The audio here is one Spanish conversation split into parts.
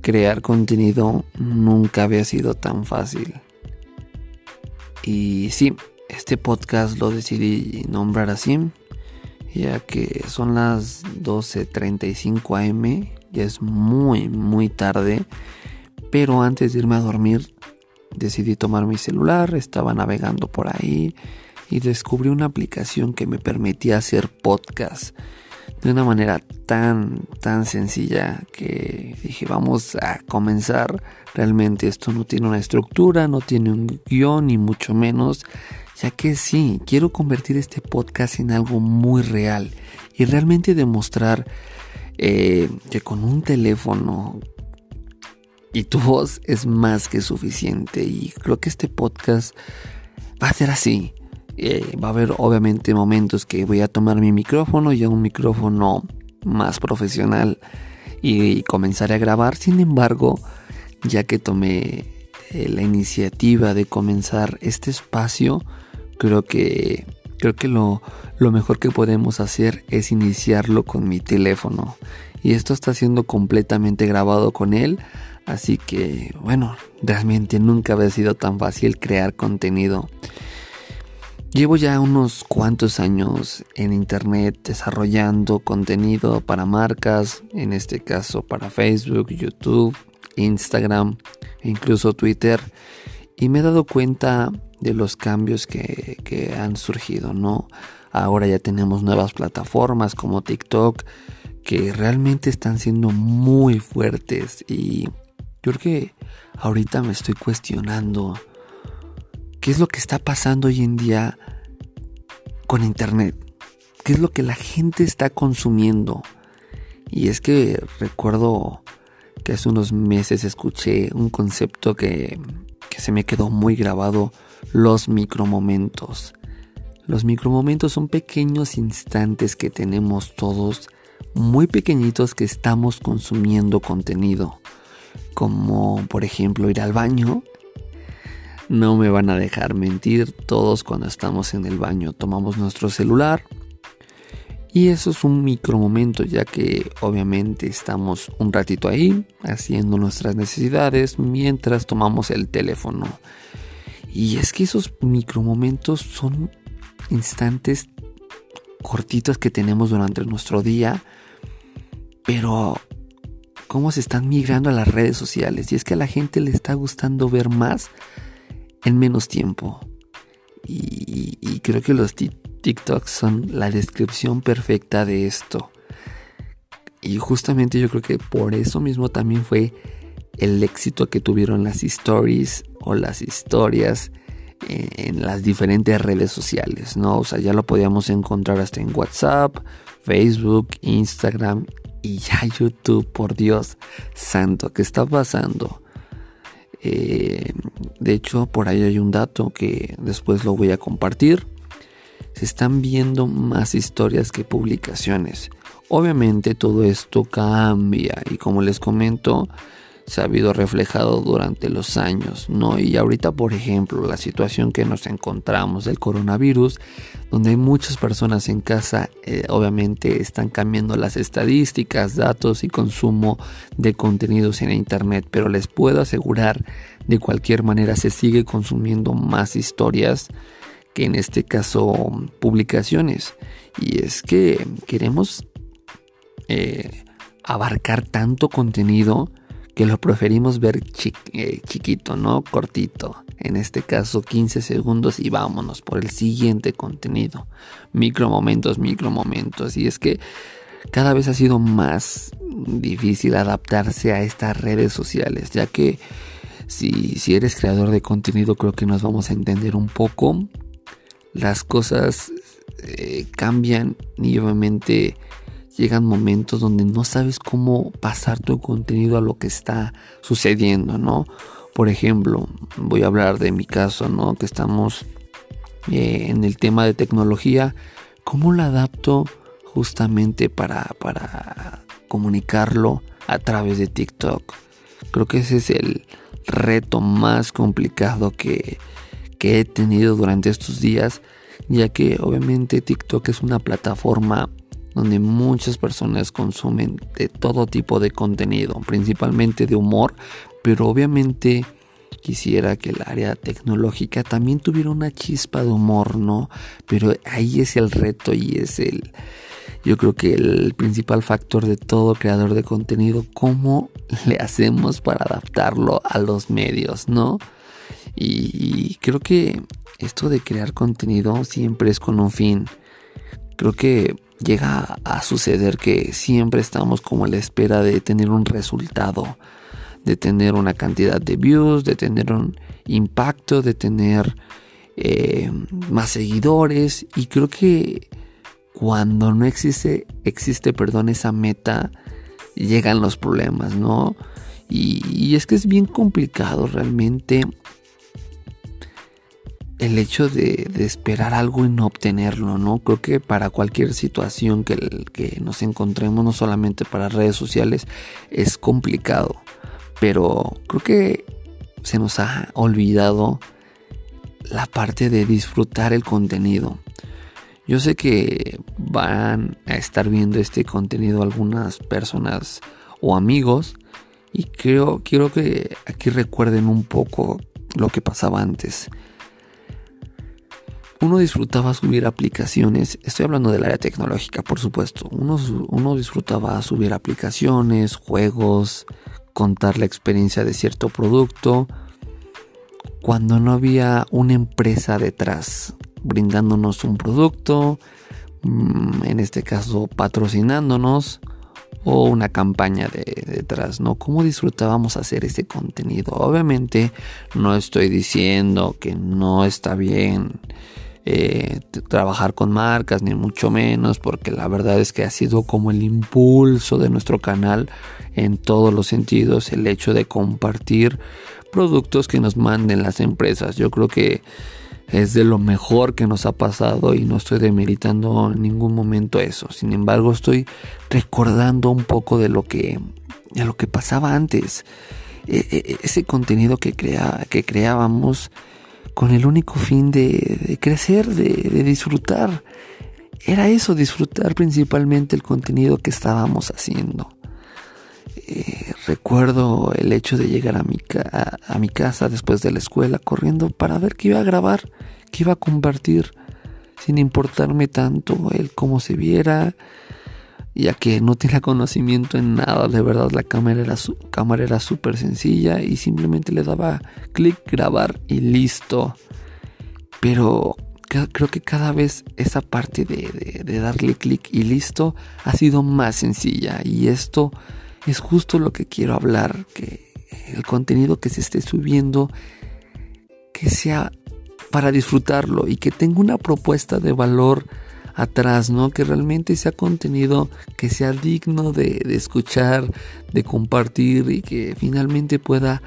crear contenido nunca había sido tan fácil. Y sí, este podcast lo decidí nombrar así, ya que son las 12.35 am, ya es muy, muy tarde, pero antes de irme a dormir decidí tomar mi celular, estaba navegando por ahí y descubrí una aplicación que me permitía hacer podcast de una manera tan, tan sencilla que dije, vamos a comenzar. Realmente esto no tiene una estructura, no tiene un guion, ni mucho menos, ya que sí, quiero convertir este podcast en algo muy real y realmente demostrar eh, que con un teléfono y tu voz es más que suficiente y creo que este podcast va a ser así eh, va a haber obviamente momentos que voy a tomar mi micrófono, ya un micrófono más profesional y, comenzaré a grabar. Sin embargo, ya que tomé eh, la iniciativa de comenzar este espacio, creo que creo que lo, lo mejor que podemos hacer es iniciarlo con mi teléfono. Y esto está siendo completamente grabado con él. Así que, bueno, realmente nunca había sido tan fácil crear contenido. Llevo ya unos cuantos años en Internet desarrollando contenido para marcas, en este caso para Facebook, YouTube, Instagram e incluso Twitter. Y me he dado cuenta de los cambios que, que han surgido, ¿no? Ahora ya tenemos nuevas plataformas como TikTok que realmente están siendo muy fuertes y yo creo que ahorita me estoy cuestionando ¿Qué es lo que está pasando hoy en día con Internet? ¿Qué es lo que la gente está consumiendo? Y es que recuerdo que hace unos meses escuché un concepto que, que se me quedó muy grabado, los micromomentos. Los micromomentos son pequeños instantes que tenemos todos, muy pequeñitos que estamos consumiendo contenido. Como por ejemplo ir al baño no me van a dejar mentir, todos cuando estamos en el baño tomamos nuestro celular. Y eso es un micro momento ya que obviamente estamos un ratito ahí haciendo nuestras necesidades mientras tomamos el teléfono. Y es que esos micro momentos son instantes cortitos que tenemos durante nuestro día, pero cómo se están migrando a las redes sociales. Y es que a la gente le está gustando ver más en menos tiempo. Y, creo que los TikToks son la descripción perfecta de esto. Y justamente yo creo que por eso mismo también fue el éxito que tuvieron las stories o las historias en las diferentes redes sociales, ¿no? O sea, ya lo podíamos encontrar hasta en WhatsApp, Facebook, Instagram y ya YouTube, por Dios santo, ¿qué está pasando? Eh, de hecho, por ahí hay un dato que después lo voy a compartir. Se están viendo más historias que publicaciones. Obviamente todo esto cambia y como les comento, se ha habido reflejado durante los años, ¿no? Y ahorita, por ejemplo, la situación que nos encontramos del coronavirus, donde hay muchas personas en casa, eh, obviamente están cambiando las estadísticas, datos y consumo de contenidos en Internet, pero les puedo asegurar, de cualquier manera se sigue consumiendo más historias que en este caso publicaciones. Y es que queremos eh, abarcar tanto contenido que lo preferimos ver eh, chiquito, ¿no? Cortito. En este caso 15 segundos y vámonos por el siguiente contenido. Micro momentos, micro momentos. Y es que cada vez ha sido más difícil adaptarse a estas redes sociales, ya que si, si eres creador de contenido creo que nos vamos a entender un poco. Las cosas eh, cambian y obviamente llegan momentos donde no sabes cómo pasar tu contenido a lo que está sucediendo, ¿no? Por ejemplo, voy a hablar de mi caso, ¿no? Que estamos eh, en el tema de tecnología. ¿Cómo lo adapto justamente para, para comunicarlo a través de TikTok? Creo que ese es el reto más complicado que, que he tenido durante estos días, ya que obviamente TikTok es una plataforma donde muchas personas consumen de todo tipo de contenido, principalmente de humor, pero obviamente quisiera que el área tecnológica también tuviera una chispa de humor, ¿no? Pero ahí es el reto y es el, yo creo que el principal factor de todo creador de contenido, cómo le hacemos para adaptarlo a los medios, ¿no? Y, creo que esto de crear contenido siempre es con un fin. Creo que llega a suceder que siempre estamos como a la espera de tener un resultado, de tener una cantidad de views, de tener un impacto, de tener eh, más seguidores y creo que cuando no existe, existe, perdón, esa meta, llegan los problemas, ¿no? Y, es que es bien complicado realmente el hecho de, esperar algo y no obtenerlo, ¿no? Creo que para cualquier situación que, que nos encontremos, no solamente para redes sociales, es complicado. Pero creo que se nos ha olvidado la parte de disfrutar el contenido. Yo sé que van a estar viendo este contenido algunas personas o amigos y creo quiero que aquí recuerden un poco lo que pasaba antes. Uno disfrutaba subir aplicaciones, estoy hablando del área tecnológica, por supuesto. Uno, disfrutaba subir aplicaciones, juegos, contar la experiencia de cierto producto, cuando no había una empresa detrás brindándonos un producto, mm, en este caso patrocinándonos o una campaña de, detrás, ¿no? ¿Cómo disfrutábamos hacer ese contenido? Obviamente no estoy diciendo que no está bien eh, trabajar con marcas, ni mucho menos, porque la verdad es que ha sido como el impulso de nuestro canal en todos los sentidos, el hecho de compartir productos que nos manden las empresas. Yo creo que es de lo mejor que nos ha pasado y no estoy demeritando en ningún momento eso. Sin embargo, estoy recordando un poco de lo que, de lo que pasaba antes. E, e, ese contenido que, crea, que creábamos con el único fin de, crecer, de, disfrutar. Era eso, disfrutar principalmente el contenido que estábamos haciendo. Eh, recuerdo el hecho de llegar a mi, a mi casa después de la escuela corriendo para ver qué iba a grabar que iba a compartir sin importarme tanto el cómo se viera, ya que no tenía conocimiento en nada, de verdad la cámara era su cámara era súper sencilla y simplemente le daba clic, grabar y listo. Pero creo que cada vez esa parte de, de darle clic y listo ha sido más sencilla y esto es justo lo que quiero hablar, que el contenido que se esté subiendo que sea para disfrutarlo y que tenga una propuesta de valor atrás, ¿no? Que realmente sea contenido que sea digno de, escuchar, de compartir y que finalmente pueda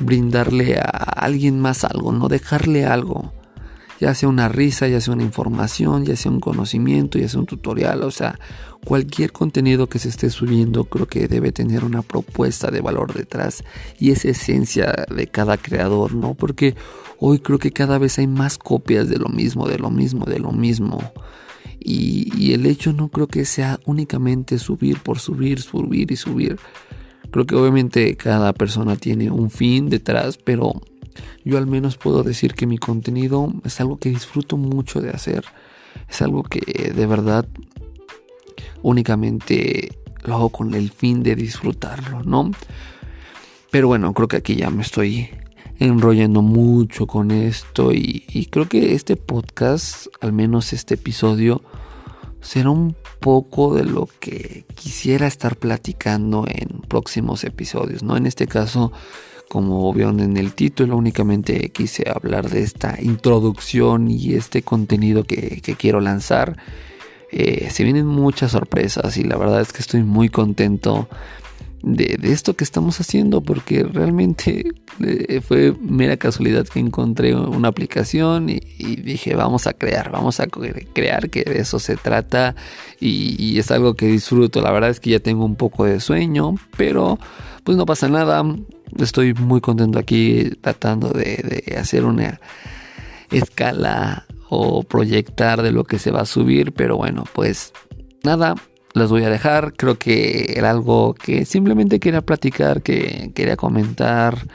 brindarle a alguien más algo, no dejarle algo. Ya sea una risa, ya sea una información, ya sea un conocimiento, ya sea un tutorial, o sea, cualquier contenido que se esté subiendo creo que debe tener una propuesta de valor detrás y es esencia de cada creador, ¿no? Porque Hoy creo que cada vez hay más copias de lo mismo, de lo mismo, de lo mismo. Y, el hecho no creo que sea únicamente subir por subir, subir y subir. Creo que obviamente cada persona tiene un fin detrás, pero yo al menos puedo decir que mi contenido es algo que disfruto mucho de hacer. Es algo que de verdad únicamente lo hago con el fin de disfrutarlo, ¿no? Pero bueno, creo que aquí ya me estoy enrollando mucho con esto y, creo que este podcast, al menos este episodio, será un poco de lo que quisiera estar platicando en próximos episodios, ¿no? En este caso, como vieron en el título, únicamente quise hablar de esta introducción y este contenido que, quiero lanzar. Eh, se vienen muchas sorpresas y la verdad es que estoy muy contento de, esto que estamos haciendo, porque realmente eh, fue mera casualidad que encontré una aplicación y, dije, vamos a crear, vamos a crear, que de eso se trata y, es algo que disfruto. La verdad es que ya tengo un poco de sueño, pero pues no pasa nada. Estoy muy contento aquí tratando de, de hacer una escala o proyectar de lo que se va a subir, pero bueno, pues nada, les voy a dejar. Creo que era algo que simplemente quería platicar, que quería comentar.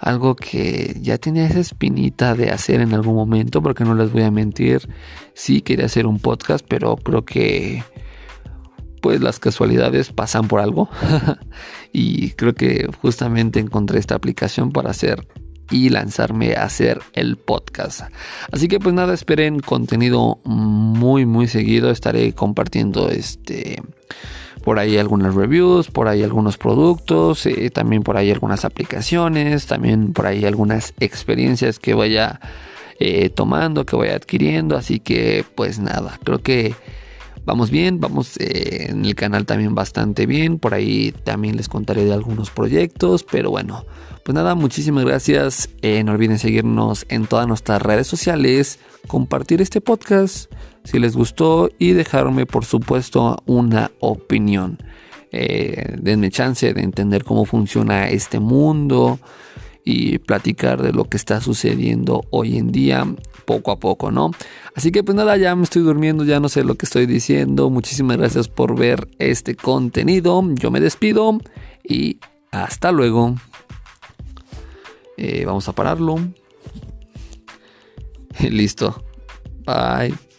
Algo que ya tenía esa espinita de hacer en algún momento, porque no les voy a mentir. Sí quería hacer un podcast, pero creo que pues las casualidades pasan por algo. y creo que justamente encontré esta aplicación para hacer y lanzarme a hacer el podcast. Así que pues nada, esperen contenido muy muy seguido. Estaré compartiendo este por ahí algunas reviews, por ahí algunos productos, eh, también por ahí algunas aplicaciones, también por ahí algunas experiencias que vaya eh, tomando, que vaya adquiriendo. Así que pues nada, creo que vamos bien, vamos eh, en el canal también bastante bien. Por ahí también les contaré de algunos proyectos, pero bueno, pues nada, muchísimas gracias. Eh, no olviden seguirnos en todas nuestras redes sociales, compartir este podcast si les gustó y dejarme por supuesto una opinión. Eh, denme chance de entender cómo funciona este mundo y platicar de lo que está sucediendo hoy en día poco a poco, ¿no? Así que pues nada, ya me estoy durmiendo, ya no sé lo que estoy diciendo. Muchísimas gracias por ver este contenido. Yo me despido y hasta luego. Eh, vamos a pararlo. Listo. Bye.